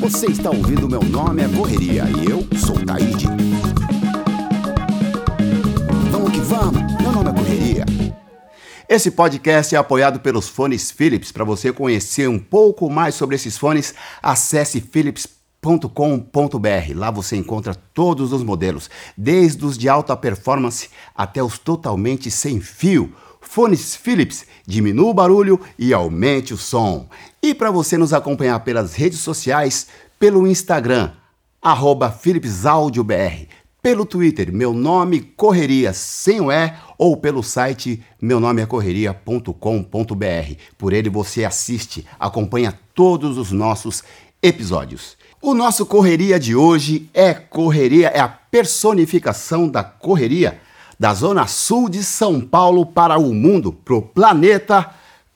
Você está ouvindo Meu Nome é Correria e eu sou Taíde. Vamos que vamos, meu nome é Correria. Esse podcast é apoiado pelos fones Philips. Para você conhecer um pouco mais sobre esses fones, acesse philips.com.br. Lá você encontra todos os modelos, desde os de alta performance até os totalmente sem fio. Fones Philips, diminua o barulho e aumente o som. E para você nos acompanhar pelas redes sociais, pelo Instagram, arroba PhilipsAudioBR, pelo Twitter, meu nome Correria sem o E, ou pelo site meu nome é correria.com.br. Por ele você assiste, acompanha todos os nossos episódios. O nosso correria de hoje é correria, é a personificação da correria da Zona Sul de São Paulo para o mundo, pro planeta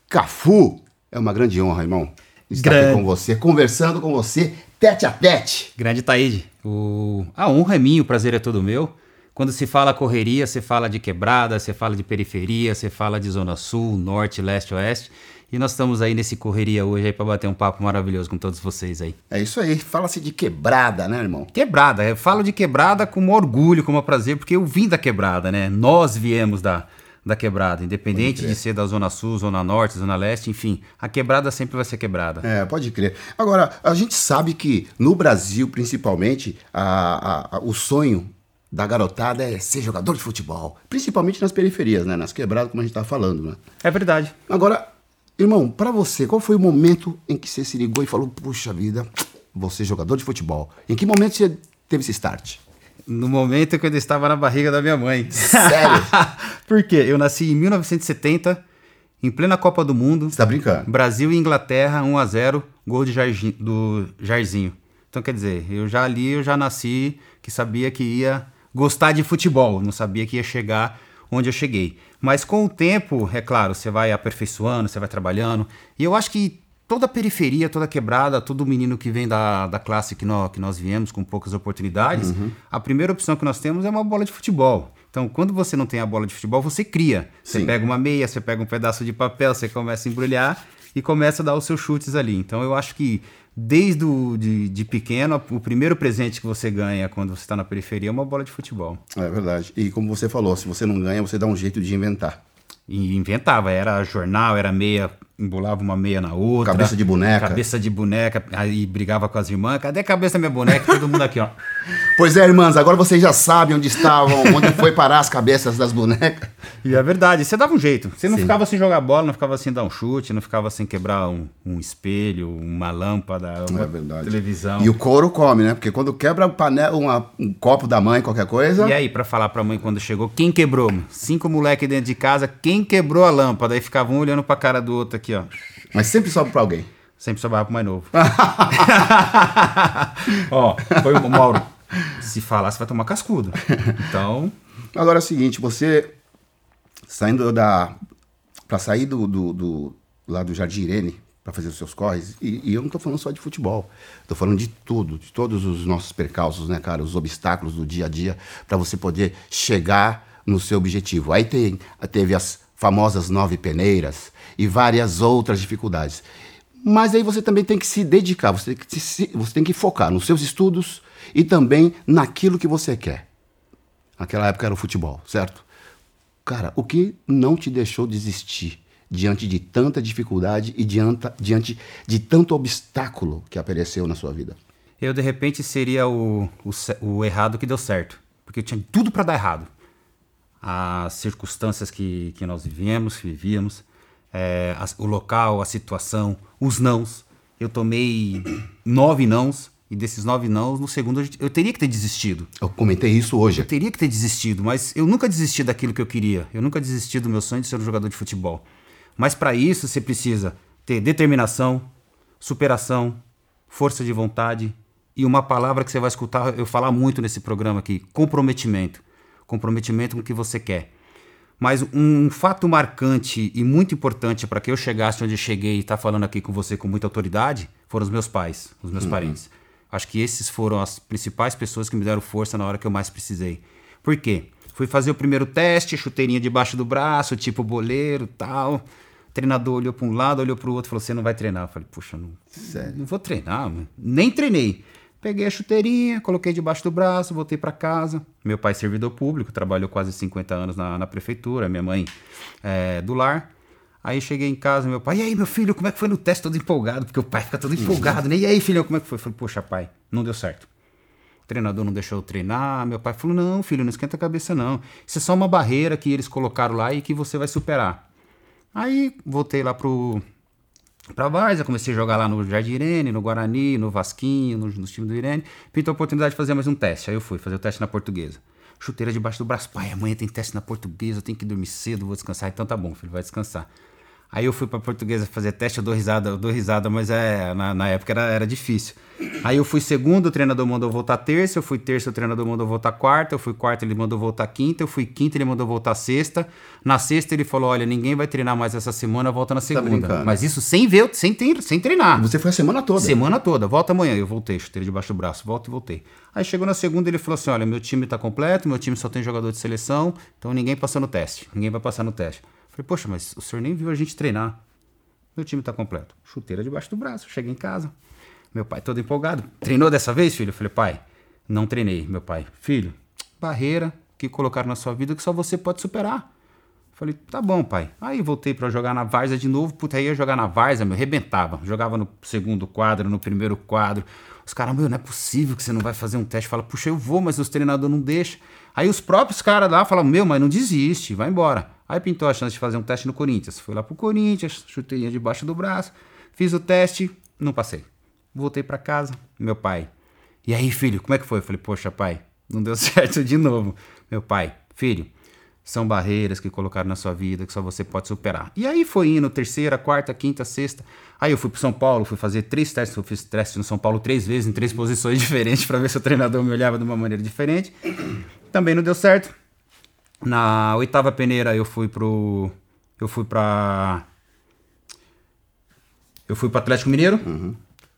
Cafu. É uma grande honra, irmão, estar Grande. aqui com você, conversando com você, tete a tete. Grande Taíde, o... a honra é minha, o prazer é todo meu. Quando se fala correria, você fala de quebrada, você fala de periferia, você fala de zona sul, norte, leste, oeste. E nós estamos aí nesse correria hoje aí para bater um papo maravilhoso com todos vocês aí. É isso aí, fala-se de quebrada, né, irmão? Quebrada, eu falo de quebrada com maior orgulho, com maior prazer, porque eu vim da quebrada, né? Nós viemos da, da quebrada, independente de ser da zona sul, zona norte, zona leste, enfim, a quebrada sempre vai ser quebrada. É, pode crer. Agora, a gente sabe que no Brasil, principalmente, a, a- a- o sonho da garotada é ser jogador de futebol. Principalmente nas periferias, né? Nas quebradas, como a gente tá falando, né? É verdade. Agora, irmão, pra você, qual foi o momento em que você se ligou e falou, puxa vida, vou ser jogador de futebol? Em que momento você teve esse start? No momento que eu estava na barriga da minha mãe. Sério? Por quê? Eu nasci em 1970, em plena Copa do Mundo. Você tá brincando? Brasil e Inglaterra, 1 a 0 gol de do Jairzinho. Então, quer dizer, eu já ali, eu já nasci que sabia que ia gostar de futebol, não sabia que ia chegar onde eu cheguei. Mas com o tempo, é claro, você vai aperfeiçoando, você vai trabalhando. E eu acho que toda a periferia, toda a quebrada, todo menino que vem da, da classe que nós, que nós viemos com poucas oportunidades, a primeira opção que nós temos é uma bola de futebol. Então, quando você não tem a bola de futebol, você cria. Você Sim. pega uma meia, você pega um pedaço de papel, você começa a embrulhar e começa a dar os seus chutes ali. Então, eu acho que desde o, de, de pequeno, o primeiro presente que você ganha quando você está na periferia é uma bola de futebol. É verdade. E como você falou, se você não ganha, você dá um jeito de inventar. E inventava, era jornal, era meia, embolava uma meia na outra. Cabeça de boneca. Cabeça de boneca, aí brigava com as irmãs. Cadê a cabeça da minha boneca? Todo mundo aqui, ó. Pois é, irmãs, agora vocês já sabem onde estavam, onde foi parar as cabeças das bonecas. E é verdade, você dava um jeito. Você não Sim. ficava sem jogar bola, não ficava sem dar um chute, não ficava sem quebrar um, um espelho, uma lâmpada, uma É televisão. E o couro come, né? Porque quando quebra o panela, uma- um copo da mãe, qualquer coisa. E aí, pra falar pra mãe quando chegou, quem quebrou? Cinco moleque dentro de casa, quem quebrou a lâmpada? Aí ficava um olhando pra cara do outro aqui, ó. Mas sempre sobe pra alguém. Sempre sobrava pro mais novo. ó, foi o Mauro. Se falar, você vai tomar cascudo. Então, Agora é o seguinte, você saindo da. Pra sair do, do, do- lá do Jardim Irene pra fazer os seus corres, e, e eu não tô falando só de futebol, tô falando de tudo, de todos os nossos percalços, né, cara? Os obstáculos do dia a dia pra você poder chegar no seu objetivo. Aí tem, teve as famosas nove peneiras e várias outras dificuldades. Mas aí você também tem que se dedicar, você tem que, se, você tem que focar nos seus estudos e também naquilo que você quer. Naquela época era o futebol, certo? Cara, o que não te deixou desistir diante de tanta dificuldade e diante, diante de tanto obstáculo que apareceu na sua vida? eu de repente seria o, o, o errado que deu certo. Porque tinha tudo pra dar errado. As circunstâncias que, que nós vivemos, que vivíamos, é, as- o local, a situação, os nãos. Eu tomei nove nãos, e desses nove nãos, no segundo eu- teria que ter desistido. Eu comentei isso hoje. Eu teria que ter desistido, mas eu nunca desisti daquilo que eu queria. Eu nunca desisti do meu sonho de ser um jogador de futebol. Mas para isso você precisa ter determinação, superação, força de vontade e uma palavra que você vai escutar eu falar muito nesse programa aqui: comprometimento. Comprometimento com o que você quer. Mas um fato marcante e muito importante para que eu chegasse onde eu cheguei e estar falando aqui com você com muita autoridade foram os meus pais, os meus parentes. Acho que esses foram as principais pessoas que me deram força na hora que eu mais precisei. Por quê? Fui fazer o primeiro teste, chuteirinha debaixo do braço, tipo boleiro tal. treinador olhou para um lado, olhou para o outro, falou: Você não vai treinar. Eu falei: Puxa, não, Sério? não vou treinar, mano. nem treinei. Peguei a chuteirinha, coloquei debaixo do braço, voltei para casa. Meu pai, servidor público, trabalhou quase 50 anos na, na prefeitura, minha mãe é, do lar. Aí cheguei em casa, meu pai, e aí, meu filho, como é que foi no teste? Todo empolgado, porque o pai fica todo empolgado, né? E aí, filhão, como é que foi? Eu falei, poxa, pai, não deu certo. O treinador não deixou eu treinar. Meu pai falou, não, filho, não esquenta a cabeça, não. Isso é só uma barreira que eles colocaram lá e que você vai superar. Aí voltei lá pro, pra Várzea, comecei a jogar lá no Jardim Irene, no Guarani, no Vasquinho, no, no time do Irene. Pintou a oportunidade de fazer mais um teste. Aí eu fui fazer o teste na portuguesa. Chuteira debaixo do braço. Pai, amanhã tem teste na portuguesa, eu tenho que dormir cedo, vou descansar. Então tá bom, filho, vai descansar. Aí eu fui pra portuguesa fazer teste, eu dou risada, eu dou risada, mas é, na, na época era, era difícil. Aí eu fui segundo, o treinador mandou voltar terça, eu fui terça, o treinador mandou voltar quarta, eu fui quarta, ele mandou voltar quinta, eu fui quinta, ele mandou voltar sexta. Na sexta ele falou: olha, ninguém vai treinar mais essa semana, volta na segunda. brincando. mas isso sem ver, sem, ter, sem treinar. Você foi a semana toda. Semana toda, volta amanhã. Eu voltei, chutei debaixo do braço, volto e voltei. Aí chegou na segunda, ele falou assim: olha, meu time tá completo, meu time só tem jogador de seleção, então ninguém passou no teste. Ninguém vai passar no teste. Falei, poxa, mas o senhor nem viu a gente treinar. Meu time tá completo. Chuteira debaixo do braço. Cheguei em casa. Meu pai todo empolgado. Treinou dessa vez, filho? Falei, pai, não treinei. Meu pai, filho, barreira que colocaram na sua vida que só você pode superar. Falei, tá bom, pai. Aí voltei pra jogar na Várzea de novo. Puta, aí ia jogar na Várzea, meu, rebentava. Jogava no segundo quadro, no primeiro quadro. Os caras, meu, não é possível que você não vai fazer um teste. Fala, puxa, eu vou, mas os treinadores não deixam. Aí os próprios caras lá falam, meu, mas não desiste, vai embora. Aí pintou a chance de fazer um teste no Corinthians. Fui lá pro Corinthians, chutei debaixo do braço, fiz o teste, não passei. Voltei pra casa, meu pai. E aí, filho, como é que foi? Eu falei, poxa, pai, não deu certo de novo. Meu pai, filho, são barreiras que colocaram na sua vida que só você pode superar. E aí foi indo, terceira, quarta, quinta, sexta. Aí eu fui pro São Paulo, fui fazer três testes. Eu fiz teste no São Paulo três vezes, em três posições diferentes, para ver se o treinador me olhava de uma maneira diferente. Também não deu certo. Na oitava peneira eu fui pro. Eu fui pra. Eu fui pro Atlético Mineiro.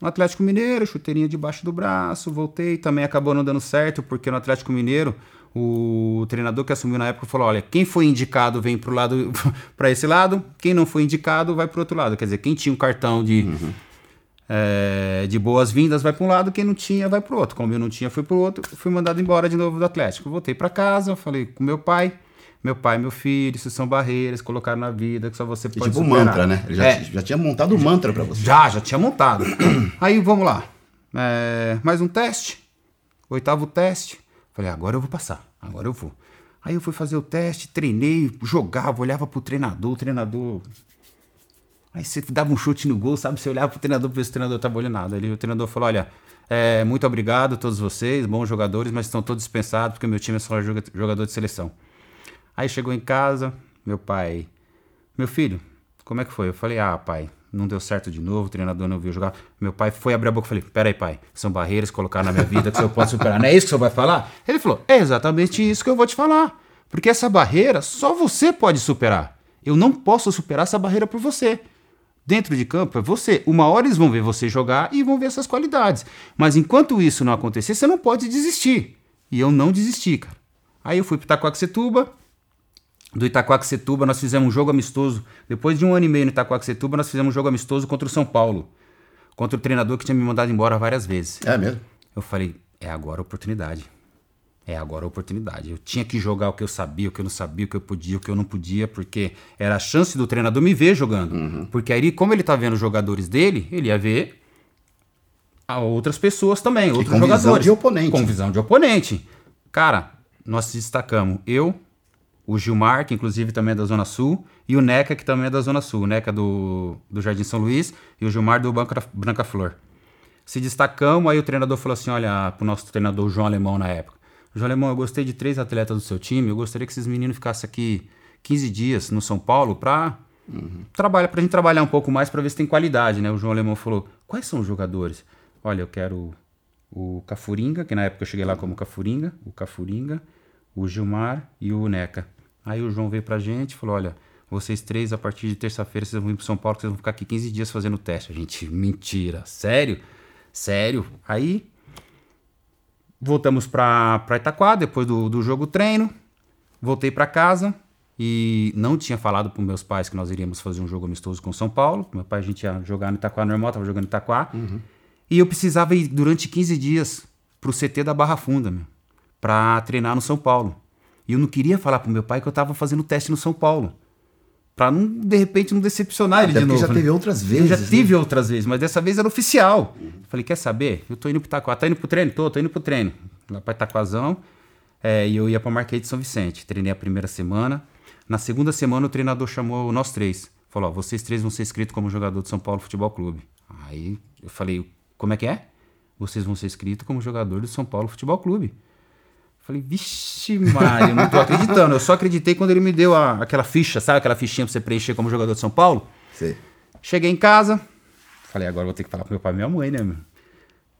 No Atlético Mineiro, chuteirinha debaixo do braço, voltei. Também acabou não dando certo, porque no Atlético Mineiro, o treinador que assumiu na época falou: olha, quem foi indicado vem pro lado para esse lado, quem não foi indicado vai pro outro lado. Quer dizer, quem tinha um cartão de. É, de boas-vindas vai para um lado, quem não tinha vai para o outro. Como eu não tinha, fui para o outro, fui mandado embora de novo do Atlético. Voltei para casa, falei com meu pai, meu pai, meu filho, isso são barreiras, colocaram na vida que só você pode tipo um superar. mantra, né? Ele já, É, já tinha montado um mantra pra você. já, já tinha montado. Aí vamos lá. É, mais um teste. Oitavo teste. Falei, agora eu vou passar. Agora eu vou. Aí eu fui fazer o teste, treinei, jogava, olhava pro treinador, o treinador. Aí você dava um chute no gol, sabe? Você olhava pro treinador, pra ver se o treinador tava olhando nada. Aí o treinador falou: olha, é, muito obrigado a todos vocês, bons jogadores, mas estão todos dispensados porque meu time é só joga- jogador de seleção. Aí chegou em casa, meu pai, meu filho, como é que foi? Eu falei, ah, pai, não deu certo de novo, o treinador não viu jogar. Meu pai foi abrir a boca e falei, peraí, pai, são barreiras que colocaram na minha vida que o senhor pode superar. Não é isso que o senhor vai falar? Ele falou, é exatamente isso que eu vou te falar. Porque essa barreira só você pode superar. Eu não posso superar essa barreira por você. Dentro de campo é você. Uma hora eles vão ver você jogar e vão ver essas qualidades. Mas enquanto isso não acontecer, você não pode desistir. E eu não desisti, cara. Aí eu fui pro Itacoaxetuba, do Itacoaxetuba, nós fizemos um jogo amistoso. Depois de um ano e meio no Itacoaxetuba, nós fizemos um jogo amistoso contra o São Paulo. Contra o treinador que tinha me mandado embora várias vezes. É mesmo? Eu falei, é agora a oportunidade. É agora a oportunidade. Eu tinha que jogar o que eu sabia, o que eu não sabia, o que eu podia, o que eu não podia, porque era a chance do treinador me ver jogando. Porque aí, como ele tá vendo os jogadores dele, ele ia ver outras pessoas também, outros com visão jogadores. de oponente. Com visão de oponente. Cara, nós destacamos eu, o Gilmar, que inclusive também é da Zona Sul, e o Neca, que também é da Zona Sul. O Neca do, do Jardim São Luís e o Gilmar do Branca, Branca Flor. Se destacamos, aí o treinador falou assim: olha, pro nosso treinador João Alemão na época. João Alemão, eu gostei de três atletas do seu time, eu gostaria que esses meninos ficassem aqui 15 dias no São Paulo pra, trabalhar, pra gente trabalhar um pouco mais pra ver se tem qualidade, né? O João Alemão falou: quais são os jogadores? Olha, eu quero o Cafuringa, que na época eu cheguei lá como Cafuringa, o Cafuringa, o Gilmar e o Neca. Aí o João veio pra gente e falou: olha, vocês três, a partir de terça-feira, vocês vão ir pro São Paulo, vocês vão ficar aqui 15 dias fazendo teste. A gente, mentira, sério? Sério? Aí voltamos pra, pra Itaquá, depois do, do jogo treino, voltei pra casa e não tinha falado para meus pais que nós iríamos fazer um jogo amistoso com São Paulo. Meu pai, a gente ia jogar no Itaquá normal, tava jogando no Itaquá. Uhum. E eu precisava ir durante 15 dias pro CT da Barra Funda, meu, pra treinar no São Paulo. E eu não queria falar pro meu pai que eu tava fazendo teste no São Paulo. Pra não, de repente, não decepcionar ele Até de porque novo. já né? teve outras Eu vezes. já né? tive outras vezes, mas dessa vez era oficial. Falei, quer saber? Eu tô indo pro Itaquá. Tá indo pro treino? Tô, tô indo pro treino. Lá pra Itaquazão. É, e eu ia pra Marquês de São Vicente. Treinei a primeira semana. Na segunda semana, o treinador chamou nós três. Falou, ó, vocês três vão ser inscritos como jogador do São Paulo Futebol Clube. Aí eu falei, como é que é? Vocês vão ser inscritos como jogador do São Paulo Futebol Clube. Falei, vixe, Mário, não tô acreditando. Eu só acreditei quando ele me deu a- aquela ficha, sabe? Aquela fichinha pra você preencher como jogador de São Paulo. Sei. Cheguei em casa, falei, agora vou ter que falar pro meu pai e minha mãe, né, meu?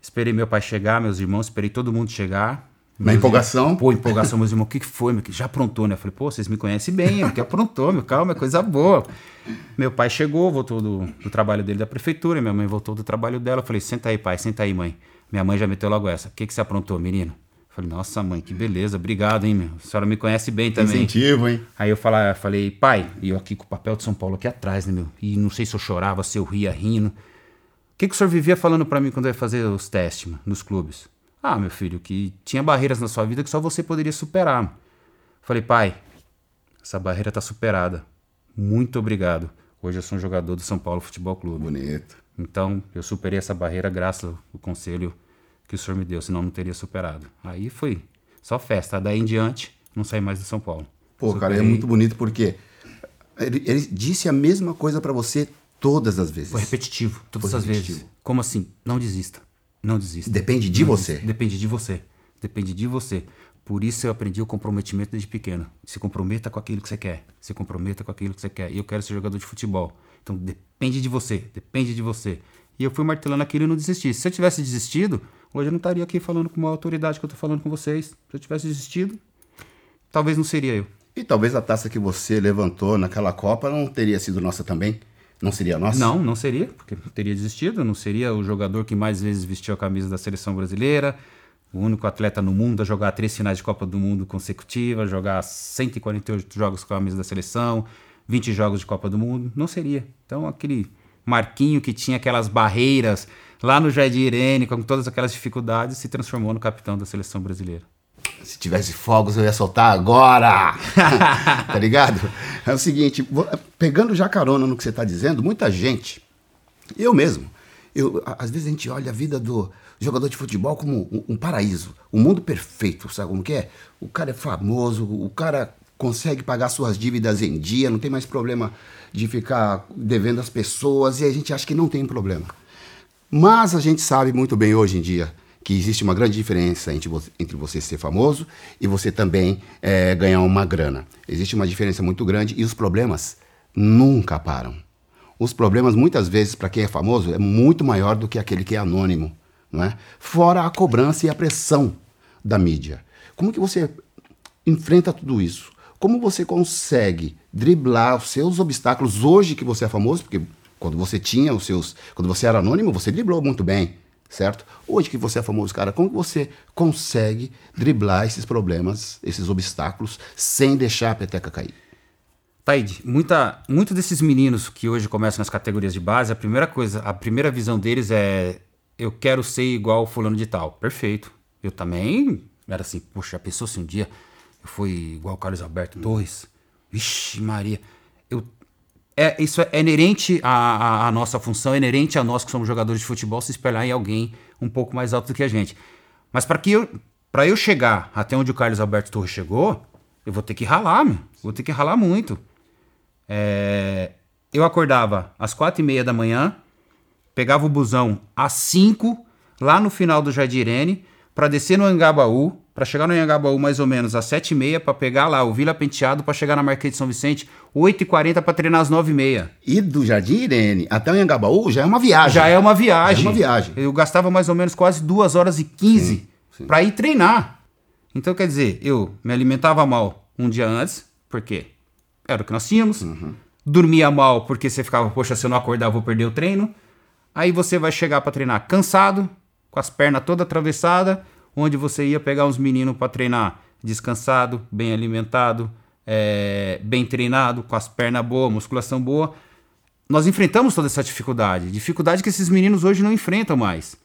Esperei meu pai chegar, meus irmãos, esperei todo mundo chegar. Na empolgação? irmãos- Pô, empolgação, meus irmãos, o que que foi, meu? Que Já aprontou, né? Eu falei, pô, vocês me conhecem bem, o que aprontou, meu? Calma, é coisa boa. Meu pai chegou, voltou do, do trabalho dele da prefeitura, minha mãe voltou do trabalho dela. Eu falei, senta aí, pai, senta aí, mãe. Minha mãe já meteu logo essa. O que que você aprontou, menino? Falei, nossa, mãe, que beleza, obrigado, hein, meu? A senhora me conhece bem também. Incentivo, hein? Aí eu falei, falei, pai, e eu aqui com o papel de São Paulo aqui atrás, né, meu? E não sei se eu chorava, se eu ria rindo. O que, que o senhor vivia falando pra mim quando eu ia fazer os testes, mano, nos clubes? Ah, meu filho, que tinha barreiras na sua vida que só você poderia superar. mano. Falei, pai, essa barreira tá superada. Muito obrigado. Hoje eu sou um jogador do São Paulo Futebol Clube. Bonito. Então, eu superei essa barreira graças ao conselho que o senhor me deu, senão não teria superado. Aí foi só festa. Daí em diante, não saí mais do São Paulo. Pô, cara, é Superei. muito bonito porque ele, ele disse a mesma coisa pra você todas as vezes. Foi repetitivo, todas Foi as vezes. Como assim? Não desista. Não desista. Depende de Não você. desista. Depende de você. Depende de você. Por isso eu aprendi o comprometimento desde pequeno. Se comprometa com aquilo que você quer. Se comprometa com aquilo que você quer. E eu quero ser jogador de futebol. Então depende de você. Depende de você. E eu fui martelando aquilo e não desisti. Se eu tivesse desistido, hoje eu não estaria aqui falando com uma autoridade que eu tô falando com vocês. Se eu tivesse desistido, talvez não seria eu. E talvez a taça que você levantou naquela Copa não teria sido nossa também? Não seria nossa? Não, não seria, porque eu teria desistido. Não seria o jogador que mais vezes vestiu a camisa da seleção brasileira, o único atleta no mundo a jogar três finais de Copa do Mundo consecutivas, jogar 148 jogos com a camisa da seleção, 20 jogos de Copa do Mundo. Não seria. Então, aquele Marquinho que tinha aquelas barreiras lá no Jardim Irene, com todas aquelas dificuldades, se transformou no capitão da seleção brasileira. Se tivesse fogos, eu ia soltar agora! tá ligado? É o seguinte, pegando já carona no que você tá dizendo, muita gente, eu mesmo, eu, às vezes a gente olha a vida do jogador de futebol como um, um paraíso, um mundo perfeito, sabe como que é? O cara é famoso, o cara consegue pagar suas dívidas em dia, não tem mais problema de ficar devendo às pessoas, e a gente acha que não tem problema. Mas a gente sabe muito bem hoje em dia que existe uma grande diferença entre você, entre você ser famoso e você também eh, ganhar uma grana. Existe uma diferença muito grande e os problemas nunca param. Os problemas, muitas vezes, para quem é famoso, é muito maior do que aquele que é anônimo. Não é? Fora a cobrança e a pressão da mídia. Como que você enfrenta tudo isso? Como você consegue driblar os seus obstáculos hoje que você é famoso? Porque quando você tinha os seus. Quando você era anônimo, você driblou muito bem, certo? Hoje que você é famoso, cara, como você consegue driblar esses problemas, esses obstáculos, sem deixar a peteca cair? Taide, muita, muito desses meninos que hoje começam nas categorias de base, a primeira coisa, a primeira visão deles é eu quero ser igual fulano de tal. Perfeito. Eu também era assim, poxa, a pessoa se um dia eu fui igual o Carlos Alberto Torres. Vixe, Maria. É, isso é inerente à, à- nossa função, é inerente a nós que somos jogadores de futebol se espelhar em alguém um pouco mais alto do que a gente. Mas para que eu, para eu chegar até onde o Carlos Alberto Torres chegou, eu vou ter que ralar, meu. Vou ter que ralar muito. É, eu acordava às quatro e meia da manhã, pegava o busão às 5 lá no final do Jardim Irene para descer no Angabaú, para chegar no Angabaú mais ou menos às sete e meia para pegar lá o Vila Penteado para chegar na Marquês de São Vicente 8 e 40 para treinar às nove e meia. E do Jardim Irene até o Anhangabaú já é uma viagem. Já é uma viagem. Já é uma viagem. Eu gastava mais ou menos quase duas horas e 15 para ir treinar. Então, quer dizer, eu me alimentava mal um dia antes, porque era o que nós tínhamos. Dormia mal, porque você ficava, poxa, se eu não acordar, eu vou perder o treino. Aí você vai chegar para treinar cansado, com as pernas todas atravessadas, onde você ia pegar uns meninos para treinar descansado, bem alimentado, é, bem treinado, com as pernas boas, musculação boa. Nós enfrentamos toda essa dificuldade, dificuldade que esses meninos hoje não enfrentam mais.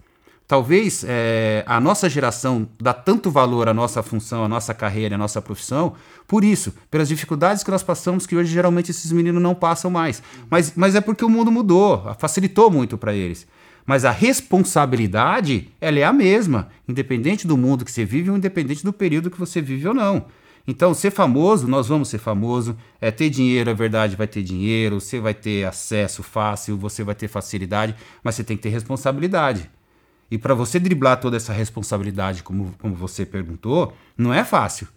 Talvez é, a nossa geração dá tanto valor à nossa função, à nossa carreira, à nossa profissão, por isso, pelas dificuldades que nós passamos, que hoje geralmente esses meninos não passam mais. Mas, mas é porque o mundo mudou, facilitou muito para eles. Mas a responsabilidade, ela é a mesma, independente do mundo que você vive ou independente do período que você vive ou não. Então, ser famoso, nós vamos ser famoso. É ter dinheiro, é verdade, vai ter dinheiro. Você vai ter acesso fácil, você vai ter facilidade, mas você tem que ter responsabilidade. E para você driblar toda essa responsabilidade, como, como você perguntou, não é fácil.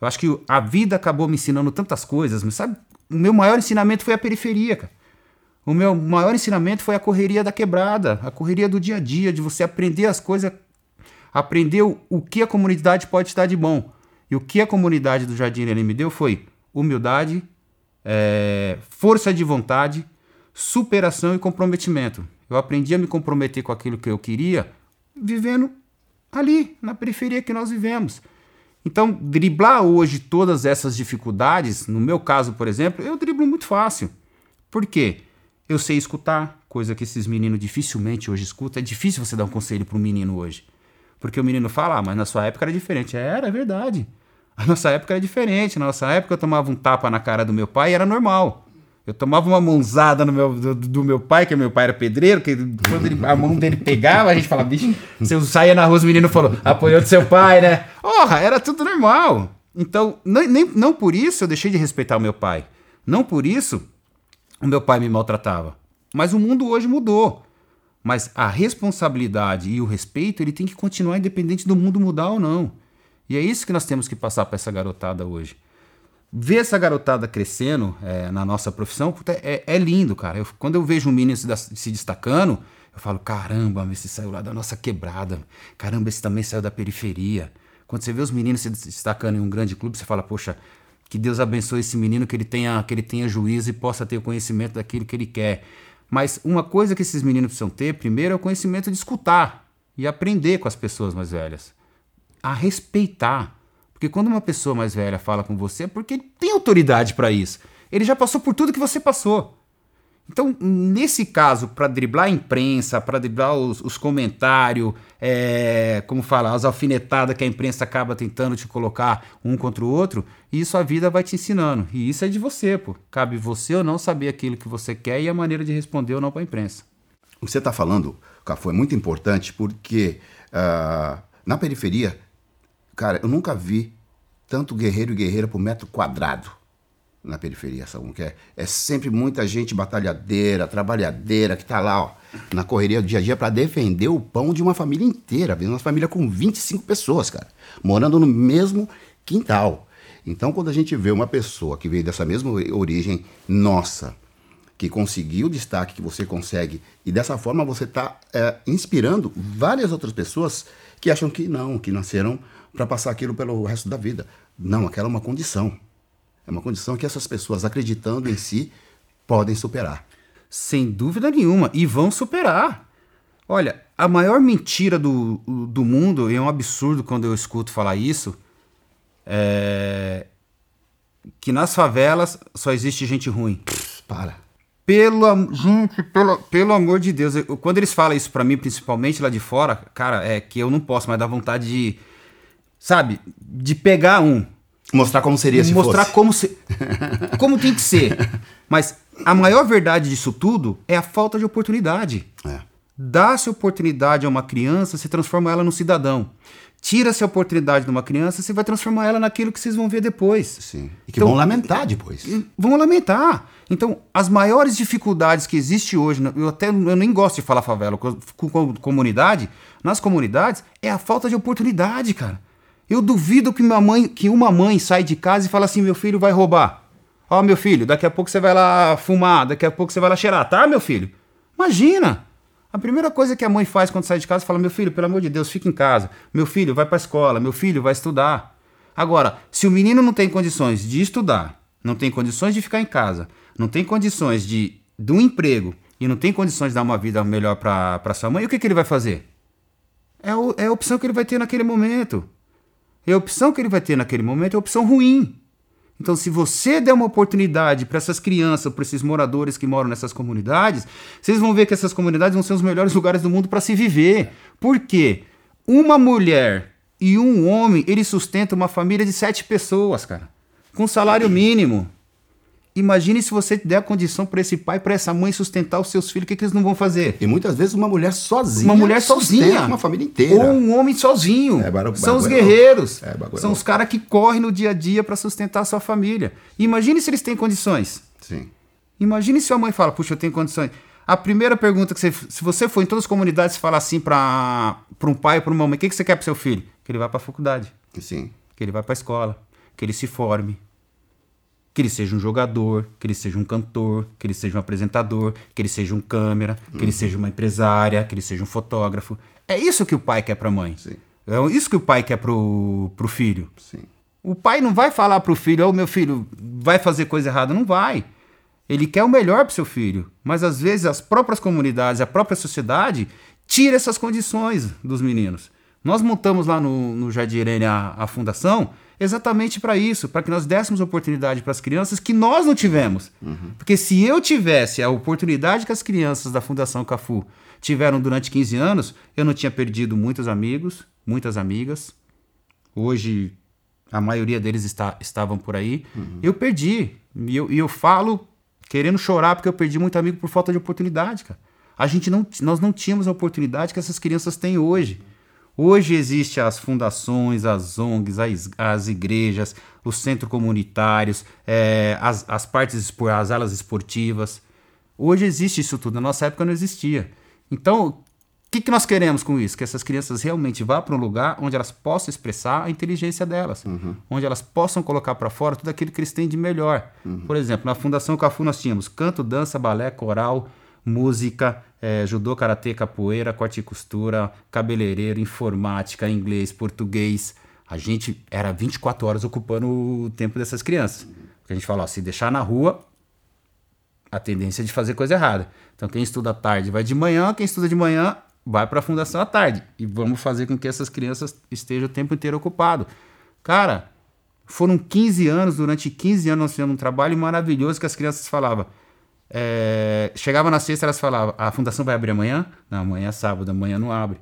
Eu acho que a vida acabou me ensinando tantas coisas, mas sabe, o meu maior ensinamento foi a periferia, cara. O meu maior ensinamento foi a correria da quebrada, a correria do dia a dia, de você aprender as coisas, aprender o, que a comunidade pode dar de bom. E o que a comunidade do Jardim Irene me deu foi humildade, é, força de vontade, superação e comprometimento. Eu aprendi a me comprometer com aquilo que eu queria, vivendo ali, na periferia que nós vivemos. Então, driblar hoje todas essas dificuldades, no meu caso, por exemplo, eu driblo muito fácil. Por quê? Eu sei escutar, coisa que esses meninos dificilmente hoje escutam. É difícil você dar um conselho para um menino hoje. Porque o menino fala, ah, mas na sua época era diferente. Era, é verdade. A nossa época era diferente. Na nossa época eu tomava um tapa na cara do meu pai e era normal. Eu tomava uma mãozada no meu, do, do, meu pai, que meu pai era pedreiro, que quando ele, a mão dele pegava, a gente falava, bicho, você saía na rua, os meninos falou, apoiou do seu pai, né? Porra, era tudo normal. Então, nem, não por isso eu deixei de respeitar o meu pai. Não por isso o meu pai me maltratava. Mas o mundo hoje mudou. Mas a responsabilidade e o respeito, ele tem que continuar independente do mundo mudar ou não. E é isso que nós temos que passar para essa garotada hoje ver essa garotada crescendo é, na nossa profissão é, é lindo, cara. Eu, quando eu vejo um menino se, se, destacando, eu falo: caramba, esse saiu lá da nossa quebrada. Caramba, esse também saiu da periferia. Quando você vê os meninos se destacando em um grande clube, você fala: poxa, que Deus abençoe esse menino, que ele tenha, que ele tenha juízo e possa ter o conhecimento daquilo que ele quer. Mas uma coisa que esses meninos precisam ter, primeiro, é o conhecimento de escutar e aprender com as pessoas mais velhas. A respeitar. Porque quando uma pessoa mais velha fala com você, é porque ele tem autoridade para isso. Ele já passou por tudo que você passou. Então, nesse caso, para driblar a imprensa, para driblar os, os comentários, é, como falar, as alfinetadas que a imprensa acaba tentando te colocar um contra o outro, isso a vida vai te ensinando. E isso é de você, pô. Cabe você ou não saber aquilo que você quer e a maneira de responder ou não para a imprensa. O que você está falando, Cafô, é muito importante porque uh, na periferia Cara, eu nunca vi tanto guerreiro e guerreira por metro quadrado na periferia, sabe como é? É sempre muita gente batalhadeira, trabalhadeira, que tá lá, ó, na correria do dia a dia para defender o pão de uma família inteira, uma família com 25 pessoas, cara, morando no mesmo quintal. Então, quando a gente vê uma pessoa que veio dessa mesma origem nossa, que conseguiu o destaque que você consegue, e dessa forma você está é, inspirando várias outras pessoas que acham que não, que nasceram para passar aquilo pelo resto da vida. Não, aquela é uma condição. É uma condição que essas pessoas, acreditando em si, podem superar. Sem dúvida nenhuma. E vão superar. Olha, a maior mentira do, do mundo, e é um absurdo quando eu escuto falar isso, é que nas favelas só existe gente ruim. Para. Pelo, gente, pelo, pelo amor de Deus, eu, quando eles falam isso para mim, principalmente lá de fora, cara, é que eu não posso mais dar vontade de sabe? De pegar um. Mostrar como seria se Mostrar fosse. como se, como tem que ser. Mas a maior verdade disso tudo é a falta de oportunidade. É. Dá-se oportunidade a uma criança, se transforma ela num cidadão. Tira-se a oportunidade de uma criança, você vai transformar ela naquilo que vocês vão ver depois. Sim. E que então, vão lamentar depois. Vão lamentar. Então, as maiores dificuldades que existe hoje, eu até eu nem gosto de falar favela, com, com comunidade, nas comunidades, é a falta de oportunidade, cara. Eu duvido que uma mãe, que uma mãe sai de casa e fala assim: meu filho vai roubar. Ó, oh, meu filho, daqui a pouco você vai lá fumar, daqui a pouco você vai lá cheirar, tá, meu filho? Imagina! A primeira coisa que a mãe faz quando sai de casa é falar: meu filho, pelo amor de Deus, fica em casa. Meu filho, vai para a escola. Meu filho, vai estudar. Agora, se o menino não tem condições de estudar, não tem condições de ficar em casa, não tem condições de, de um emprego e não tem condições de dar uma vida melhor para sua mãe, o que, que ele vai fazer? É, o, é a opção que ele vai ter naquele momento. E a opção que ele vai ter naquele momento é a opção ruim. Então, se você der uma oportunidade para essas crianças, para esses moradores que moram nessas comunidades, vocês vão ver que essas comunidades vão ser os melhores lugares do mundo para se viver. Por quê? Uma mulher e um homem, ele sustenta uma família de sete pessoas, cara, com salário mínimo. Imagine se você der a condição para esse pai, para essa mãe sustentar os seus filhos, o que, que eles não vão fazer? E muitas vezes uma mulher sozinha. Uma mulher sozinha. Uma família inteira. Ou um homem sozinho. É, barulho, São os guerreiros. É, São os caras que correm no dia a dia para sustentar a sua família. Imagine se eles têm condições. Sim. Imagine se a mãe fala, puxa, eu tenho condições. A primeira pergunta que você. Se você for em todas as comunidades falar assim para um pai ou para uma mãe, o que, que você quer pro seu filho? Que ele vá para a faculdade, Sim. que ele vá para a escola, que ele se forme, que ele seja um jogador, que ele seja um cantor, que ele seja um apresentador, que ele seja um câmera, que ele seja uma empresária, que ele seja um fotógrafo. É isso que o pai quer para a mãe. Sim. É isso que o pai quer pro, pro filho. Sim. O pai não vai falar pro filho, ô meu filho, vai fazer coisa errada. Não vai. Ele quer o melhor pro seu filho. Mas às vezes as próprias comunidades, a própria sociedade, tira essas condições dos meninos. Nós montamos lá no, no Jardim Irene a, a fundação exatamente para isso, para que nós dessemos oportunidade para as crianças que nós não tivemos. Porque se eu tivesse a oportunidade que as crianças da Fundação Cafu tiveram durante 15 anos, eu não tinha perdido muitos amigos, muitas amigas. Hoje a maioria deles está, estavam por aí. Eu perdi. E eu, eu falo querendo chorar porque eu perdi muito amigo por falta de oportunidade, cara. A gente não, nós não tínhamos a oportunidade que essas crianças têm hoje. Hoje existem as fundações, as ONGs, as, as igrejas, os centros comunitários, eh, as, as partes, as alas esportivas. Hoje existe isso tudo. Na nossa época não existia. Então, o que, que nós queremos com isso? Que essas crianças realmente vá para um lugar onde elas possam expressar a inteligência delas, onde elas possam colocar para fora tudo aquilo que eles têm de melhor. Por exemplo, na Fundação Cafu nós tínhamos canto, dança, balé, coral, música, eh, judô, karatê, capoeira, corte e costura, cabeleireiro, informática, inglês, português. A gente era 24 horas ocupando o tempo dessas crianças. Porque a gente fala, ó, se deixar na rua, a tendência é de fazer coisa errada. Então, quem estuda à tarde vai de manhã, quem estuda de manhã vai para a fundação à tarde. E vamos fazer com que essas crianças estejam o tempo inteiro ocupado. Cara, foram 15 anos, durante 15 anos nós fizemos um trabalho maravilhoso que as crianças falavam. É, chegava na sexta, elas falavam: a fundação vai abrir amanhã? Não, amanhã é sábado, amanhã não abre.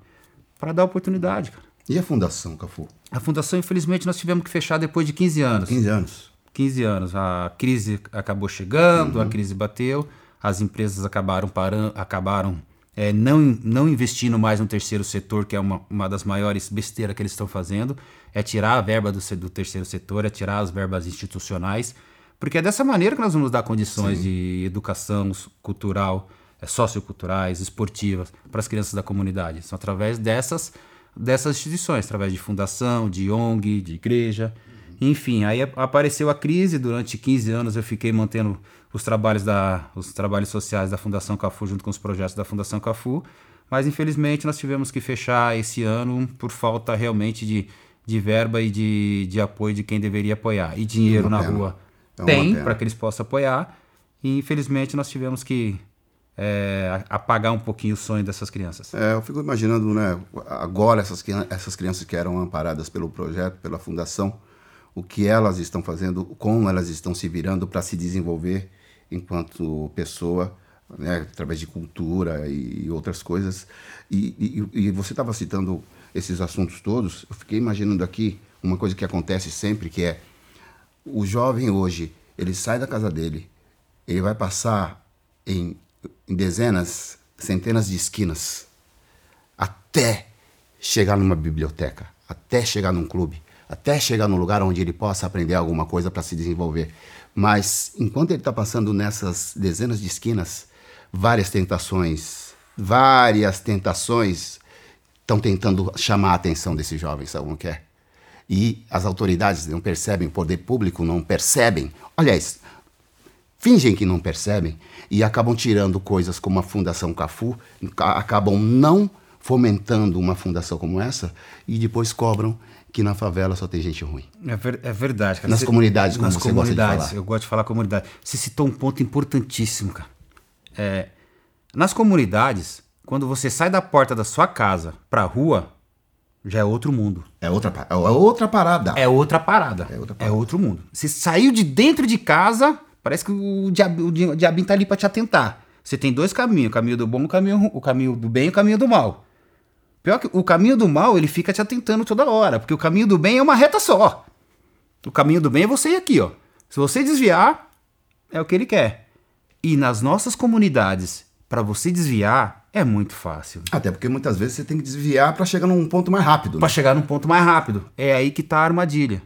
Para dar oportunidade, cara. E a fundação, Cafu? A fundação, infelizmente, nós tivemos que fechar depois de 15 anos. 15 anos. 15 anos. A crise acabou chegando, a crise bateu, as empresas acabaram parando, acabaram é, não, não investindo mais no terceiro setor, que é uma, uma das maiores besteiras que eles estão fazendo, é tirar a verba do, do terceiro setor, é tirar as verbas institucionais, porque é dessa maneira que nós vamos dar condições de educação cultural, é, socioculturais, esportivas para as crianças da comunidade. São através dessas, dessas instituições, através de fundação, de ONG, de igreja. Enfim, aí ap- apareceu a crise, durante 15 anos eu fiquei mantendo os trabalhos, da, os trabalhos sociais da Fundação Cafu junto com os projetos da Fundação Cafu, mas infelizmente nós tivemos que fechar esse ano por falta realmente de, de verba e de, de apoio de quem deveria apoiar. E dinheiro na pena. rua É tem para que eles possam apoiar, e infelizmente nós tivemos que é, apagar um pouquinho o sonho dessas crianças. É, eu fico imaginando, né, agora essas, essas crianças que eram amparadas pelo projeto, pela fundação, o que elas estão fazendo, como elas estão se virando para se desenvolver enquanto pessoa, né, através de cultura e, outras coisas. E, e- e você estava citando esses assuntos todos, eu fiquei imaginando aqui uma coisa que acontece sempre, que é o jovem hoje, ele sai da casa dele, ele vai passar em, em dezenas, centenas de esquinas até chegar numa biblioteca, até chegar num clube, até chegar num lugar onde ele possa aprender alguma coisa para se desenvolver. Mas enquanto ele está passando nessas dezenas de esquinas, várias tentações, várias tentações estão tentando chamar a atenção desse jovem, sabe como que é? E as autoridades não percebem, o poder público não percebem. Aliás, fingem que não percebem e acabam tirando coisas como a Fundação Cafu, ca- acabam não fomentando uma fundação como essa e depois cobram que na favela só tem gente ruim. É, ver- é verdade, cara. Nas Você- comunidades, como nas você gosta de comunidades, falar. Eu gosto de falar comunidade. Você citou um ponto importantíssimo, cara. É, nas comunidades, quando você sai da porta da sua casa para a rua, já é outro mundo. É outra, é outra parada. É outra parada. É outra É outro mundo. Você saiu de dentro de casa, parece que o, diab, o di- diabinho tá ali pra te atentar. Você tem dois caminhos, o caminho do bom, o caminho, o caminho do bem e o caminho do mal. Pior que o caminho do mal, ele fica te atentando toda hora, porque o caminho do bem é uma reta só. O caminho do bem é você ir aqui, ó. Se você desviar, é o que ele quer. E nas nossas comunidades, pra você desviar, é muito fácil. Até porque muitas vezes você tem que desviar pra chegar num ponto mais rápido. Né? chegar num ponto mais rápido. É aí que tá a armadilha.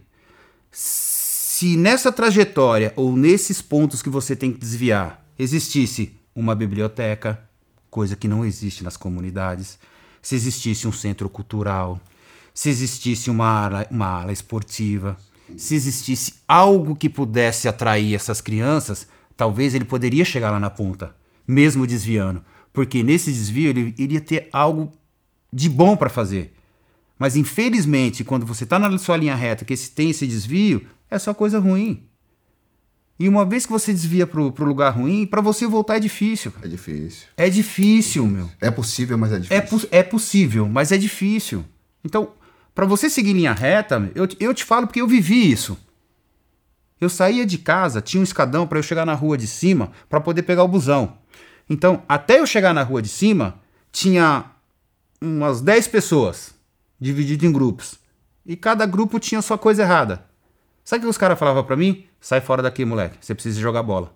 Se nessa trajetória ou nesses pontos que você tem que desviar existisse uma biblioteca, coisa que não existe nas comunidades, se existisse um centro cultural, se existisse uma ala, uma ala esportiva, se existisse algo que pudesse atrair essas crianças, talvez ele poderia chegar lá na ponta, mesmo desviando, porque nesse desvio ele iria ter algo de bom para fazer. Mas infelizmente, quando você está na sua linha reta, que esse, tem esse desvio, é só coisa ruim. E uma vez que você desvia pro, pro lugar ruim, para você voltar é difícil. É difícil. É difícil, meu. É possível, mas é difícil. É, pos- é possível, mas é difícil. Então, para você seguir linha reta, eu, te- eu te falo porque eu vivi isso. Eu saía de casa, tinha um escadão para eu chegar na rua de cima para poder pegar o busão. Então, até eu chegar na rua de cima, tinha umas 10 pessoas divididas em grupos. E cada grupo tinha sua coisa errada. Sabe o que os caras falavam pra mim? Sai fora daqui, moleque. Você precisa jogar bola.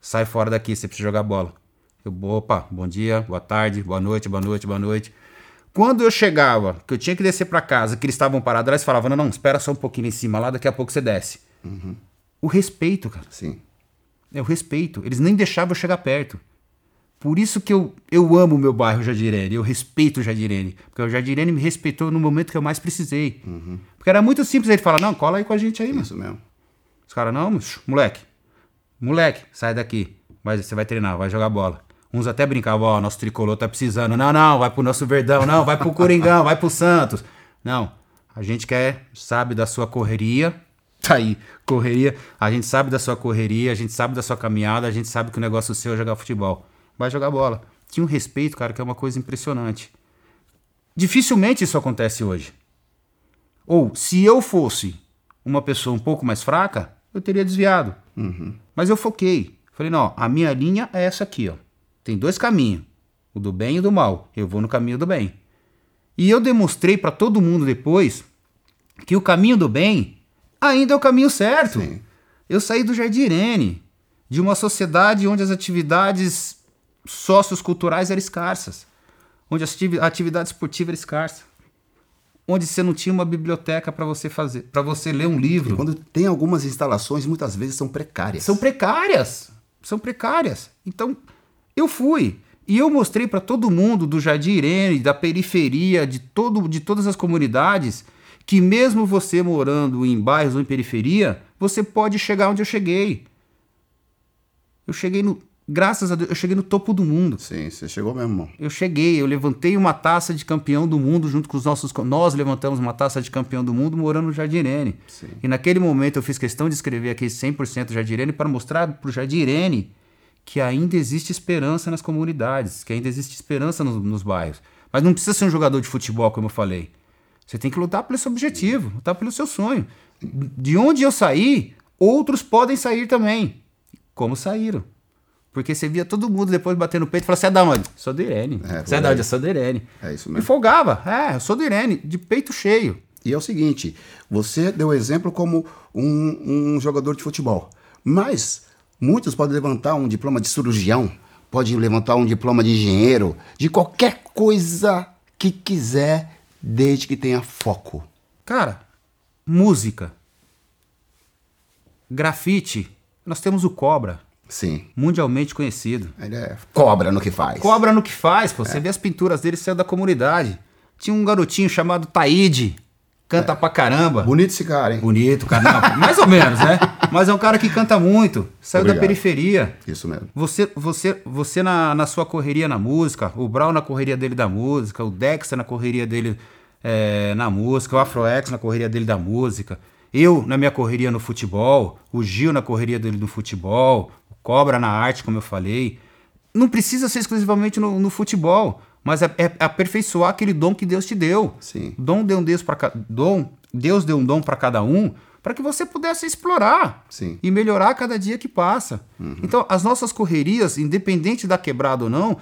Sai fora daqui, você precisa jogar bola. Eu, opa, bom dia, boa tarde, boa noite, boa noite, boa noite. Quando eu chegava, que eu tinha que descer pra casa, que eles estavam parados, eles falavam: não, não, espera só um pouquinho em cima lá, daqui a pouco você desce. O respeito, cara. Sim. É o respeito. Eles nem deixavam eu chegar perto. Por isso que eu, eu amo o meu bairro Jardirene, eu respeito o Jardirene. Porque o Jardirene me respeitou no momento que eu mais precisei. Porque era muito simples ele falar, não, cola aí com a gente aí, mano. Isso mesmo. Os caras, não, mas, moleque, moleque, sai daqui. Vai, você vai treinar, vai jogar bola. Uns até brincavam, ó, nosso tricolor tá precisando. Não, não, vai pro nosso Verdão, não, vai pro Coringão, vai pro Santos. Não, a gente quer, sabe da sua correria, tá aí, correria. A gente sabe da sua correria, a gente sabe da sua caminhada, a gente sabe que o negócio seu é jogar futebol. Vai jogar bola. Tinha um respeito, cara, que é uma coisa impressionante. Dificilmente isso acontece hoje. Ou, se eu fosse uma pessoa um pouco mais fraca, eu teria desviado. Mas eu foquei. Falei, não, a minha linha é essa aqui, ó. Tem dois caminhos, o do bem e o do mal. Eu vou no caminho do bem. E eu demonstrei para todo mundo depois que o caminho do bem ainda é o caminho certo. Sim. Eu saí do Jardim Irene, de uma sociedade onde as atividades socioculturais eram escassas, onde a ativi- a atividade esportiva era escassa, onde você não tinha uma biblioteca para você fazer, para você ler um livro. Quando tem algumas instalações, muitas vezes são precárias. São precárias. São precárias. Então, eu fui. E eu mostrei para todo mundo do Jardim Irene, da periferia, de, todo, de todas as comunidades, que mesmo você morando em bairros ou em periferia, você pode chegar onde eu cheguei. Eu cheguei no. Graças a Deus, eu cheguei no topo do mundo. Sim, você chegou mesmo, irmão. Eu cheguei, eu levantei uma taça de campeão do mundo junto com os nossos. Nós levantamos uma taça de campeão do mundo morando no Jardim Irene. Sim. E naquele momento eu fiz questão de escrever aqui 100% Jardim Irene para mostrar para o Jardim Irene que ainda existe esperança nas comunidades, que ainda existe esperança nos, nos bairros. Mas não precisa ser um jogador de futebol, como eu falei. Você tem que lutar pelo seu objetivo, lutar pelo seu sonho. De onde eu saí, outros podem sair também. Como saíram. Porque você via todo mundo depois bater no peito e falar: Você é da onde? Sou do Irene. É, Você é da onde? Eu sou do Irene. É isso Me mesmo. folgava. É, eu sou do Irene, de peito cheio. E é o seguinte, você deu exemplo como um, um jogador de futebol, mas muitos podem levantar um diploma de cirurgião, pode levantar um diploma de engenheiro, de qualquer coisa que quiser, desde que tenha foco. Cara, música, grafite. Nós temos o Cobra, Sim, mundialmente conhecido. ele é cobra no que faz. Cobra no que faz, pô. Você vê as pinturas dele saiu da comunidade. Tinha um garotinho chamado Taíde, canta pra caramba. Bonito esse cara, hein? Bonito, cara. Mais ou menos, né? Mas é um cara que canta muito. Saiu da Obrigado. periferia. Isso mesmo. Você, você, você na, na sua correria na música, o Brown na correria dele da música, o Dexter na correria dele é, na música, o Afroex na correria dele da música, eu na minha correria no futebol, o Gil na correria dele no futebol, o Cobra na arte, como eu falei. Não precisa ser exclusivamente no, no futebol. mas é, é aperfeiçoar aquele dom que Deus te deu. Sim. Dom deu um Deus para dom, Deus deu um dom para cada um, para que você pudesse explorar Sim. e melhorar cada dia que passa. Então, as nossas correrias, independente da quebrada ou não,